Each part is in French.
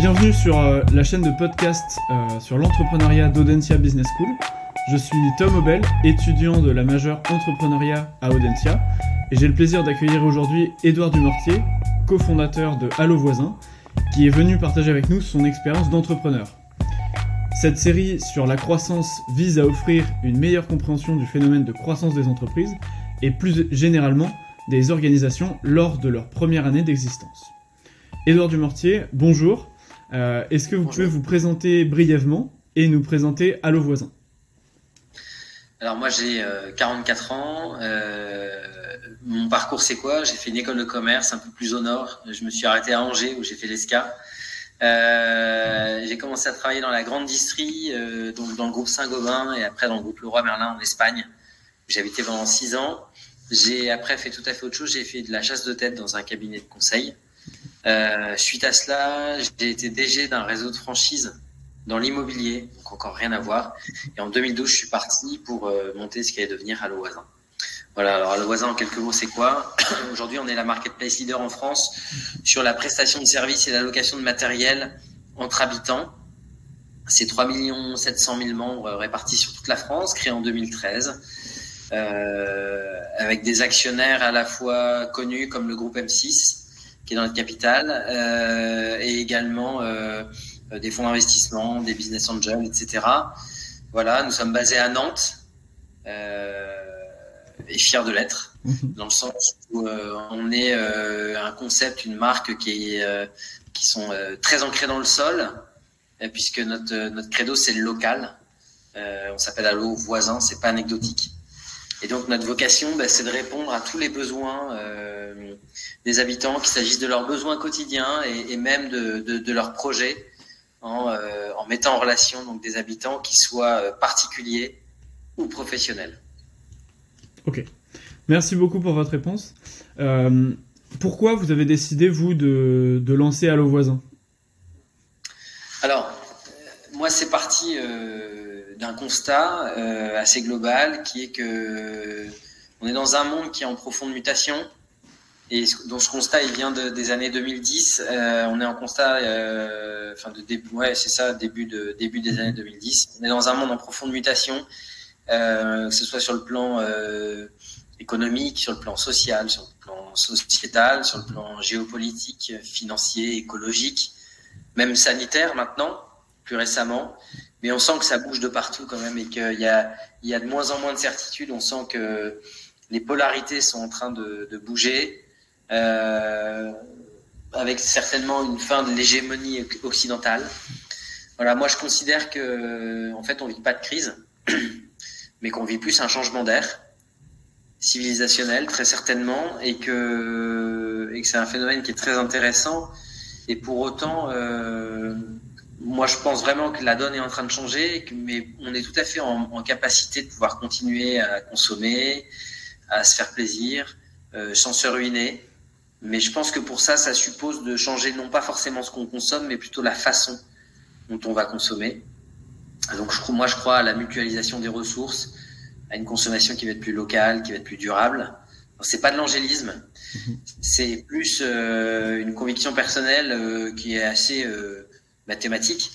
Bienvenue sur euh, la chaîne de podcast euh, sur l'entrepreneuriat d'Audencia Business School. Je suis Tom Obel, étudiant de la majeure entrepreneuriat à Audencia, et j'ai le plaisir d'accueillir aujourd'hui Édouard Dumortier, cofondateur de Allo Voisin, qui est venu partager avec nous son expérience d'entrepreneur. Cette série sur la croissance vise à offrir une meilleure compréhension du phénomène de croissance des entreprises et plus généralement des organisations lors de leur première année d'existence. Édouard Dumortier, bonjour. Euh, est-ce que vous pouvez vous présenter brièvement et nous présenter Allo Voisin Alors moi j'ai 44 euh, ans. Euh, mon parcours c'est quoi? J'ai fait une école de commerce un peu plus au nord. Je me suis arrêté à Angers où j'ai fait l'ESCA. j'ai commencé à travailler dans la grande distrie, donc dans le groupe Saint-Gobain et après dans le groupe Leroy Merlin en Espagne. J'ai habité pendant 6 ans. J'ai après fait tout à fait autre chose. J'ai fait de la chasse de tête dans un cabinet de conseil. Euh, suite à cela, j'ai été DG d'un réseau de franchise dans l'immobilier, donc encore rien à voir. Et en 2012, je suis parti pour euh, monter ce qui allait devenir Allo Voisin. Voilà, alors Allo Voisin, en quelques mots, c'est quoi? Aujourd'hui, on est la marketplace leader en France sur la prestation de services et la location de matériel entre habitants. C'est 3 700 000 membres répartis sur toute la France, créé en 2013. Euh, avec des actionnaires à la fois connus comme le groupe M6, qui est dans notre capitale, euh, et également euh, des fonds d'investissement, des business angels, etc. Voilà, nous sommes basés à Nantes euh, et fiers de l'être, mhm. dans le sens où on est un concept, une marque qui est qui sont très ancrés dans le sol, puisque notre notre credo c'est le local. on s'appelle Allo voisin, c'est pas anecdotique. Et donc notre vocation, bah, c'est de répondre à tous les besoins euh, des habitants, qu'il s'agisse de leurs besoins quotidiens et, et même de, de, de, leurs projets, en, euh, en, mettant en relation donc des habitants qui soient euh, particuliers ou professionnels. Ok, merci beaucoup pour votre réponse. Euh, pourquoi vous avez décidé vous de, de lancer Allo Voisin? Alors, moi c'est parti d'un constat euh, assez global qui est que on est dans un monde qui est en profonde mutation et dont ce constat il vient de, des années 2010. Euh, on est en constat, euh, enfin de début, ouais c'est ça, début de début des années 2010. On est dans un monde en profonde mutation, que ce soit sur le plan économique, sur le plan social, sur le plan sociétal, sur le plan géopolitique, financier, écologique, même sanitaire maintenant, plus récemment mais on sent que ça bouge de partout quand même et qu'il y a, il y a de moins en moins de certitudes. On sent que les polarités sont en train de, bouger, euh, avec certainement une fin de l'hégémonie occidentale. Voilà, moi je considère que en fait on vit pas de crise, mais qu'on vit plus un changement d'air civilisationnel très certainement et que, et que c'est un phénomène qui est très intéressant et pour autant euh, moi, je pense vraiment que la donne est en train de changer, mais on est tout à fait en, capacité de pouvoir continuer à consommer, à se faire plaisir, euh, sans se ruiner. Mais je pense que pour ça, ça suppose de changer non pas forcément ce qu'on consomme, mais plutôt la façon dont on va consommer. Donc, je, moi, je crois à la mutualisation des ressources, à une consommation qui va être plus locale, qui va être plus durable. C'est pas de l'angélisme, mhm. c'est plus euh, une conviction personnelle euh, qui est assez euh, mathématique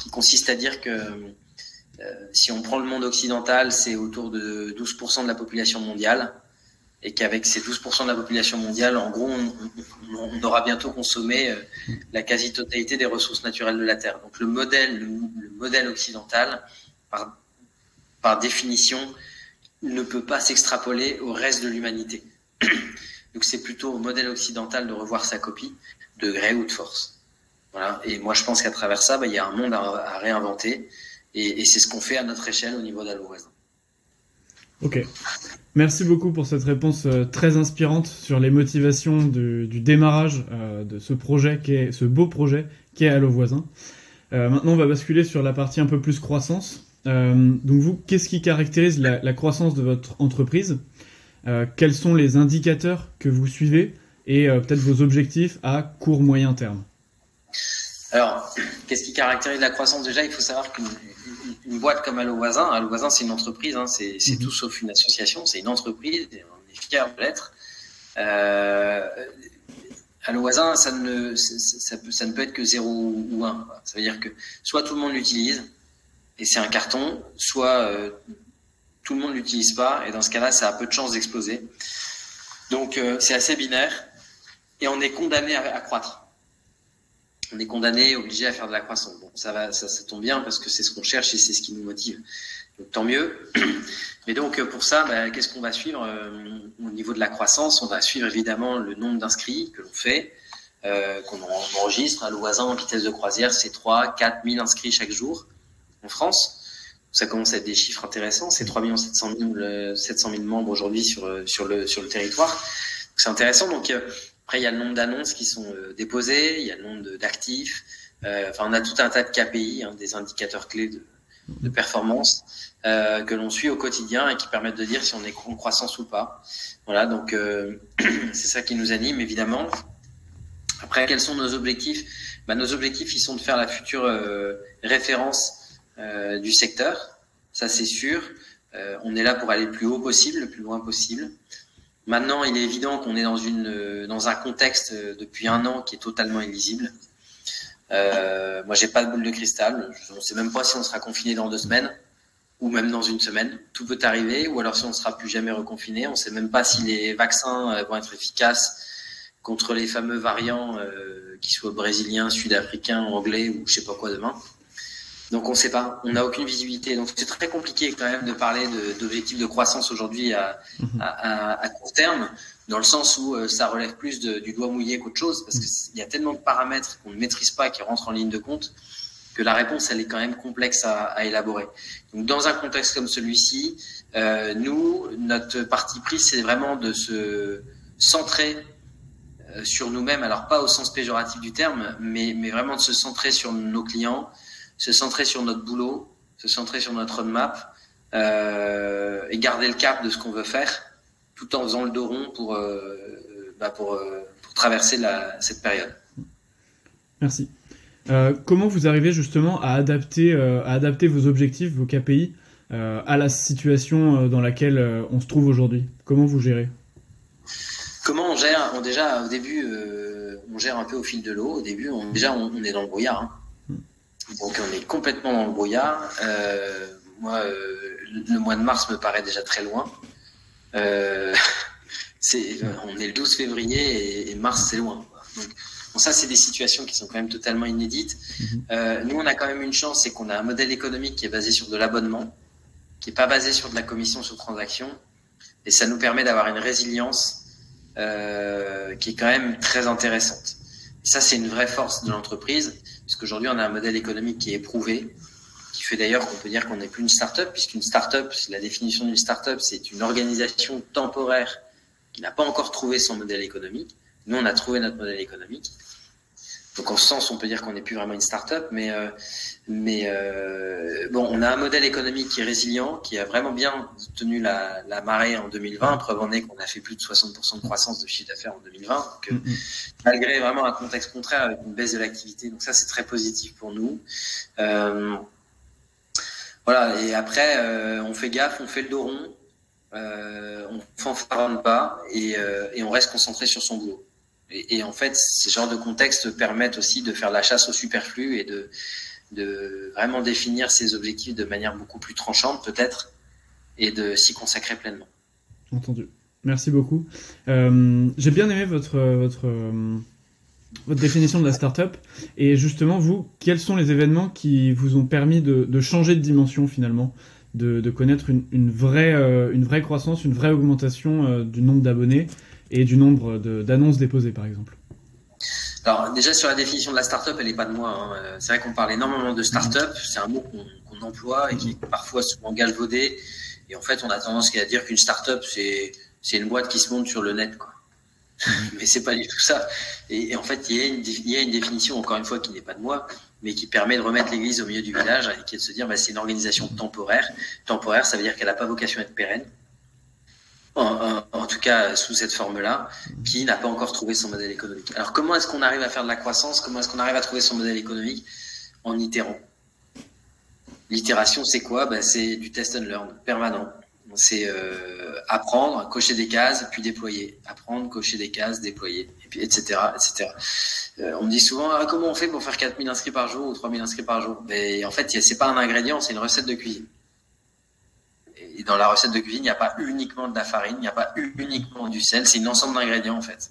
qui consiste à dire que euh, si on prend le monde occidental, c'est autour de 12% de la population mondiale, et qu'avec ces 12% de la population mondiale, en gros, on, aura bientôt consommé euh, la quasi-totalité des ressources naturelles de la Terre. Donc le modèle, le, modèle occidental, par, par définition, ne peut pas s'extrapoler au reste de l'humanité. Donc c'est plutôt au modèle occidental de revoir sa copie, de gré ou de force. Et moi, je pense qu'à travers ça, bah, il y a un monde à, réinventer. Et, c'est ce qu'on fait à notre échelle au niveau d'Allo Ok. Merci beaucoup pour cette réponse euh, très inspirante sur les motivations du, démarrage euh, de ce projet, ce beau projet qui est Allo Voisin. Euh, maintenant, on va basculer sur la partie un peu plus croissance. donc vous, qu'est-ce qui caractérise la, croissance de votre entreprise? Quels sont les indicateurs que vous suivez et peut-être vos objectifs à court moyen terme? Alors, qu'est-ce qui caractérise la croissance déjà? Il faut savoir qu'une boîte comme Allo Voisin, Allo Voisin c'est une entreprise, hein, c'est mhm. tout sauf une association, c'est une entreprise, et on est fiers de l'être. Euh, à l'Oisin, ça ne, ça, peut, ça ne peut être que 0 ou 1. Ça veut dire que soit tout le monde l'utilise, et c'est un carton, soit euh, tout le monde l'utilise pas, et dans ce cas-là, ça a peu de chances d'exploser. Donc euh, c'est assez binaire, et on est condamné à, croître. On est condamné, obligé à faire de la croissance. Bon, ça va, ça, ça tombe bien parce que c'est ce qu'on cherche et c'est ce qui nous motive. Donc tant mieux. Mais donc pour ça, bah, qu'est-ce qu'on va suivre euh, au niveau de la croissance? On va suivre évidemment le nombre d'inscrits que l'on fait, euh, qu'on enregistre. À voisin en vitesse de croisière, c'est 3 4 000 inscrits chaque jour en France. Ça commence à être des chiffres intéressants. C'est 3 700 000, 700 000 membres aujourd'hui sur, sur, le, sur le territoire. C'est intéressant. Donc euh, après, il y a le nombre d'annonces qui sont euh, déposées, il y a le nombre d'actifs. Euh, enfin, on a tout un tas de KPI, hein, des indicateurs clés de, performance euh, que l'on suit au quotidien et qui permettent de dire si on est en croissance ou pas. Voilà, donc c'est ça qui nous anime évidemment. Après, quels sont nos objectifs? Bah, Nos objectifs, ils sont de faire la future référence du secteur, ça c'est sûr. On est là pour aller le plus haut possible, le plus loin possible. Maintenant, il est évident qu'on est dans, une, dans un contexte depuis un an qui est totalement illisible. Euh, moi, j'ai pas de boule de cristal. Je ne sais même pas si on sera confiné dans deux semaines ou même dans une semaine. Tout peut arriver, ou alors si on ne sera plus jamais reconfiné. On ne sait même pas si les vaccins euh, vont être efficaces contre les fameux variants, euh, qui soient brésiliens, sud-africains, anglais ou je sais pas quoi demain. Donc on ne sait pas, on n'a aucune visibilité. Donc c'est très compliqué quand même de parler d'objectifs de, croissance aujourd'hui à, mhm. à, à, court terme dans le sens où euh, ça relève plus de, du doigt mouillé qu'autre chose, parce qu'il y a tellement de paramètres qu'on ne maîtrise pas qui rentrent en ligne de compte, que la réponse, elle est quand même complexe à, à élaborer. Donc, dans un contexte comme celui-ci, euh, nous, notre parti pris, c'est vraiment de se centrer euh, sur nous-mêmes, alors pas au sens péjoratif du terme, mais, mais vraiment de se centrer sur nos clients, se centrer sur notre boulot, se centrer sur notre roadmap, euh, et garder le cap de ce qu'on veut faire tout en faisant le dos rond pour, euh, bah pour, euh, pour, traverser la, cette période. Merci. Comment vous arrivez justement à adapter, à adapter vos objectifs, vos KPI à la situation dans laquelle on se trouve aujourd'hui? Comment vous gérez? Comment on gère? On, Déjà, au début, on gère un peu au fil de l'eau. Au début, on, déjà, on, est dans le brouillard. Hein. Donc, on est complètement dans le brouillard. moi, le mois de mars me paraît déjà très loin. Euh, c'est, on est le 12 février et, mars, c'est loin. Donc, bon, ça, c'est des situations qui sont quand même totalement inédites. Mhm. Euh, nous, on a quand même une chance, c'est qu'on a un modèle économique qui est basé sur de l'abonnement, qui est pas basé sur de la commission sur transaction, et ça nous permet d'avoir une résilience euh, qui est quand même très intéressante. Et ça, c'est une vraie force de l'entreprise, puisqu'aujourd'hui, on a un modèle économique qui est éprouvé, qui fait d'ailleurs qu'on peut dire qu'on n'est plus une start-up, puisqu'une start-up, la définition d'une start-up, c'est une organisation temporaire qui n'a pas encore trouvé son modèle économique. Nous, on a trouvé notre modèle économique. Donc en ce sens, on peut dire qu'on n'est plus vraiment une start-up, mais euh, mais euh, bon, on a un modèle économique qui est résilient, qui a vraiment bien tenu la, la marée en 2020. Preuve en est qu'on a fait plus de 60% de croissance de chiffre d'affaires en 2020. Donc, euh, malgré vraiment un contexte contraire avec une baisse de l'activité, donc ça c'est très positif pour nous. Euh, voilà, et après, euh, on fait gaffe, on fait le dos rond, euh, on fanfaronne pas et, euh, et, on reste concentré sur son boulot. Et, en fait, ces genres de contextes permettent aussi de faire la chasse au superflu et de, de vraiment définir ses objectifs de manière beaucoup plus tranchante peut-être et de s'y consacrer pleinement. Entendu. Merci beaucoup. Euh, J'ai bien aimé votre, votre votre définition de la startup. Et justement, vous, quels sont les événements qui vous ont permis de, de changer de dimension finalement, de, de connaître une, une, vraie, euh, une vraie croissance, une vraie augmentation euh, du nombre d'abonnés et du nombre d'annonces déposées, par exemple alors déjà sur la définition de la startup, elle n'est pas de moi. Hein. Euh, c'est vrai qu'on parle énormément de startup, c'est un mot qu'on emploie et qui est parfois souvent galvaudé. Et en fait, on a tendance à dire qu'une startup, c'est c'est une boîte qui se monte sur le net. Quoi. mais c'est pas du tout ça. Et, en fait, il y, a une, il y, a une, définition, encore une fois, qui n'est pas de moi, mais qui permet de remettre l'église au milieu du village et qui est de se dire, bah, c'est une organisation temporaire. Temporaire, ça veut dire qu'elle n'a pas vocation à être pérenne. En, en, tout cas, sous cette forme-là, qui n'a pas encore trouvé son modèle économique. Alors, comment est-ce qu'on arrive à faire de la croissance? Comment est-ce qu'on arrive à trouver son modèle économique? En itérant. L'itération, c'est quoi? Ben, C'est du test and learn permanent. C'est apprendre, cocher des cases, puis déployer. Apprendre, cocher des cases, déployer, et puis etc. etc. on me dit souvent ah, comment on fait pour faire 4000 inscrits par jour ou 3000 inscrits par jour? Mais en fait, c'est pas un ingrédient, c'est une recette de cuisine. Et dans la recette de cuisine, il n'y a pas uniquement de la farine, il n'y a pas uniquement du sel, c'est un ensemble d'ingrédients en fait.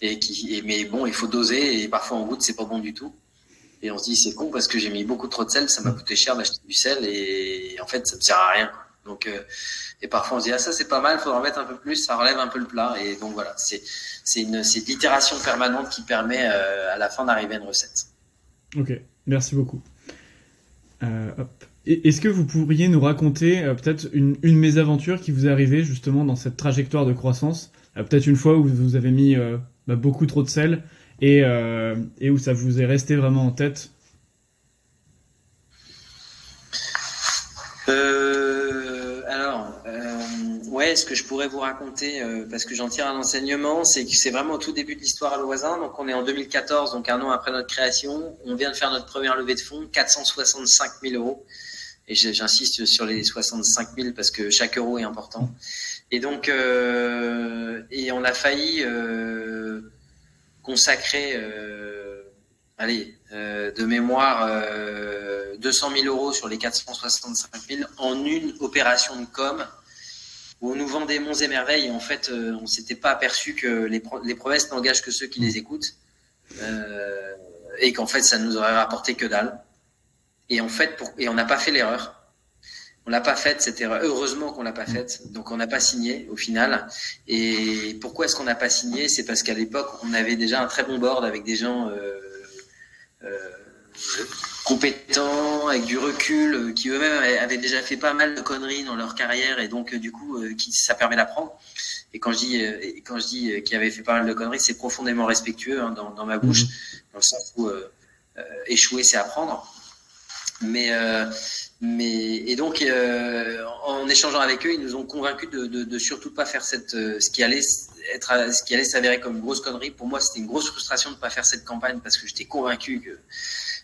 Et mais bon, il faut doser et parfois en goûte, c'est pas bon du tout. Et on se dit c'est con parce que j'ai mis beaucoup trop de sel, ça m'a coûté cher d'acheter du sel et en fait ça me sert à rien. Donc euh, et parfois on se dit ah ça c'est pas mal, il faudra en mettre un peu plus, ça relève un peu le plat et donc voilà c'est une l'itération permanente qui permet euh, à la fin d'arriver à une recette. Ok, merci beaucoup. Euh, hop. Est-ce que vous pourriez nous raconter euh, peut-être une, mésaventure qui vous est arrivée justement dans cette trajectoire de croissance euh, Peut-être une fois où vous avez mis euh, bah, beaucoup trop de sel et, et, où ça vous est resté vraiment en tête? Alors, ouais, ce que je pourrais vous raconter, parce que j'en tire un enseignement, c'est que c'est vraiment au tout début de l'histoire à l'Oisin. Donc on est en 2014, donc un an après notre création. On vient de faire notre première levée de fonds, 465 000 euros et j'insiste sur les 65 000 parce que chaque euro est important. Et donc, euh, et on a failli euh, consacrer, euh, allez, euh, de mémoire, 200 000 euros sur les 465 000 en une opération de com où on nous vendait monts et merveilles et en fait, on s'était pas aperçu que les, les promesses n'engagent que ceux qui les écoutent et qu'en fait, ça nous aurait rapporté que dalle. Et en fait, pour, et on n'a pas fait l'erreur. On l'a pas faite cette erreur. Heureusement qu'on l'a pas faite. Donc on n'a pas signé au final. Et pourquoi est-ce qu'on n'a pas signé? C'est parce qu'à l'époque on avait déjà un très bon board avec des gens euh, euh, compétents, avec du recul, euh, qui eux-mêmes avaient déjà fait pas mal de conneries dans leur carrière et donc du coup qui, ça permet d'apprendre. Et quand je dis quand je dis qu'ils avaient fait pas mal de conneries, c'est profondément respectueux hein, dans, dans, ma bouche, mmh. dans le sens où échouer c'est apprendre. Mais, euh, mais et donc euh, en échangeant avec eux, ils nous ont convaincus de, de, de surtout pas faire cette euh, ce qui allait être ce qui allait s'avérer comme une grosse connerie. Pour moi, c'était une grosse frustration de pas faire cette campagne parce que j'étais convaincu que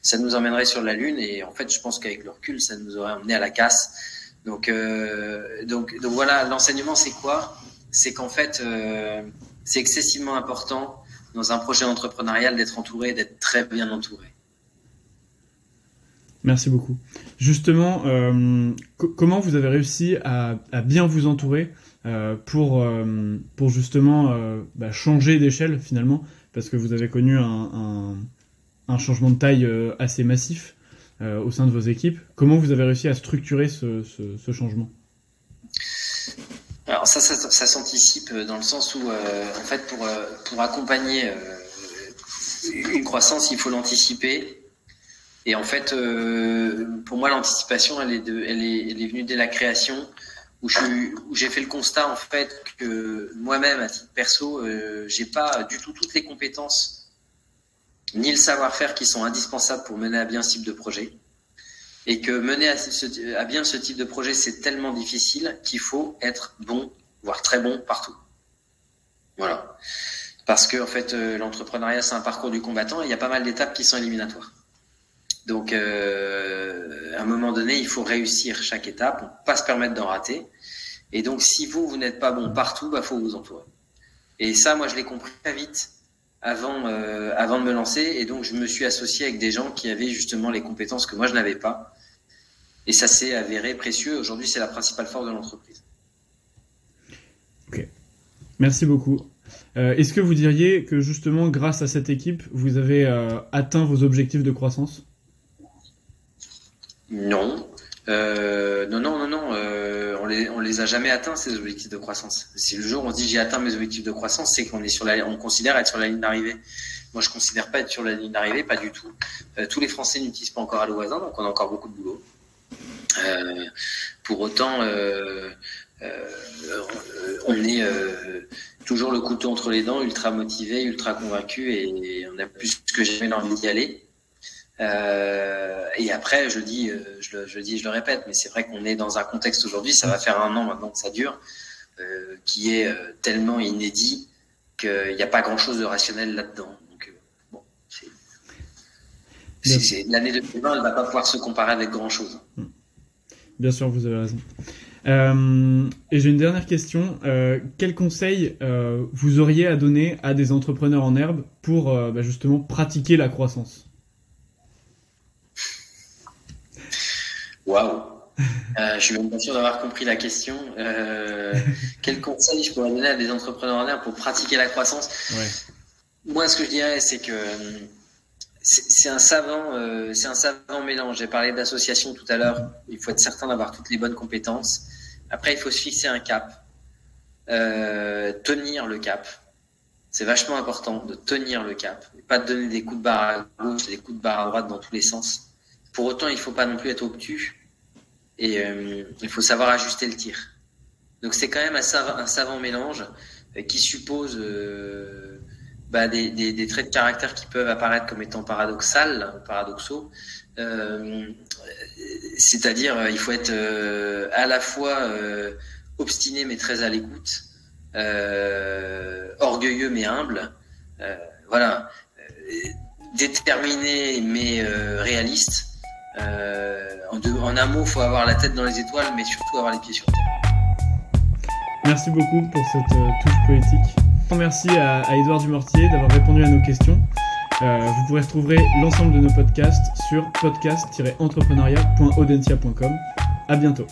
ça nous emmènerait sur la lune et en fait, je pense qu'avec le recul, ça nous aurait emmené à la casse. Donc euh, donc donc voilà, l'enseignement c'est quoi? C'est qu'en fait, euh, c'est excessivement important dans un projet entrepreneurial d'être entouré, d'être très bien entouré. Merci beaucoup. Justement, euh, comment vous avez réussi à, bien vous entourer euh, pour, euh, pour justement bah, changer d'échelle finalement? Parce que vous avez connu un, changement de taille assez massif au sein de vos équipes. Comment vous avez réussi à structurer ce, changement? Alors ça, ça, s'anticipe dans le sens où, en fait, pour accompagner une croissance, il faut l'anticiper et en fait, euh, pour moi, l'anticipation, elle est, venue dès la création, où j'ai fait le constat en fait que moi-même, à titre perso, euh, j'ai pas du tout toutes les compétences ni le savoir-faire qui sont indispensables pour mener à bien ce type de projet. Et que mener à, à bien ce type de projet, c'est tellement difficile qu'il faut être bon, voire très bon partout. Voilà. Parce que en fait, euh, l'entrepreneuriat, c'est un parcours du combattant et il y a pas mal d'étapes qui sont éliminatoires. Donc, euh, à un moment donné, il faut réussir chaque étape, pour pas se permettre d'en rater. Et donc, si vous, vous n'êtes pas bon partout, bah, faut vous entourer. Et ça, moi, je l'ai compris très vite avant, euh, avant de me lancer. Et donc, je me suis associé avec des gens qui avaient justement les compétences que moi, je n'avais pas. Et ça s'est avéré précieux. Aujourd'hui, c'est la principale force de l'entreprise. Ok. Merci beaucoup. Euh, Est-ce que vous diriez que justement, grâce à cette équipe, vous avez euh, atteint vos objectifs de croissance? Non. Euh, non, non, non, non. Euh, on les, on les a jamais atteints ces objectifs de croissance. Si le jour on dit j'ai atteint mes objectifs de croissance, c'est qu'on est sur la, on considère être sur la ligne d'arrivée. Moi, je considère pas être sur la ligne d'arrivée, pas du tout. Euh, tous les Français n'utilisent pas encore Allo Voisin, donc on a encore beaucoup de boulot. Pour autant, on est toujours le couteau entre les dents, ultra motivé, ultra convaincu, et, on a plus que jamais envie d'y aller. Euh, et après, je dis, euh, je le, je dis, je le répète, mais c'est vrai qu'on est dans un contexte aujourd'hui, ça va faire un an maintenant que ça dure, euh, qui est tellement inédit qu'il n'y a pas grand-chose de rationnel là-dedans. Donc, bon, l'année 2020, elle ne va pas pouvoir se comparer avec grand-chose. Bien sûr, vous avez raison. Euh, et j'ai une dernière question. Euh, quel conseil euh, vous auriez à donner à des entrepreneurs en herbe pour bah, justement pratiquer la croissance? Waouh Je suis même pas sûr d'avoir compris la question. quel conseil je pourrais donner à des entrepreneurs en herbe pour pratiquer la croissance Moi, ce que je dirais, c'est que c'est un savant, euh, c'est un savant mélange. J'ai parlé d'association tout à l'heure. Il faut être certain d'avoir toutes les bonnes compétences. Après, il faut se fixer un cap, euh, tenir le cap. C'est vachement important de tenir le cap, et pas de donner des coups de barre à gauche, des coups de barre à droite dans tous les sens. Pour autant, il faut pas non plus être obtus et euh, il faut savoir ajuster le tir. Donc c'est quand même un savant, mélange euh, qui suppose euh, bah, des, des, des, traits de caractère qui peuvent apparaître comme étant paradoxal, paradoxaux. Euh, C'est-à-dire, il faut être euh, à la fois euh, obstiné mais très à l'écoute, euh, orgueilleux mais humble, euh, voilà, déterminé mais réaliste. En, deux, en, un mot, il faut avoir la tête dans les étoiles, mais surtout avoir les pieds sur terre. Merci beaucoup pour cette touche poétique. Merci à, à Edouard Dumortier d'avoir répondu à nos questions. Euh, vous pourrez retrouver l'ensemble de nos podcasts sur podcast-entrepreneuriat.audencia.com. À bientôt.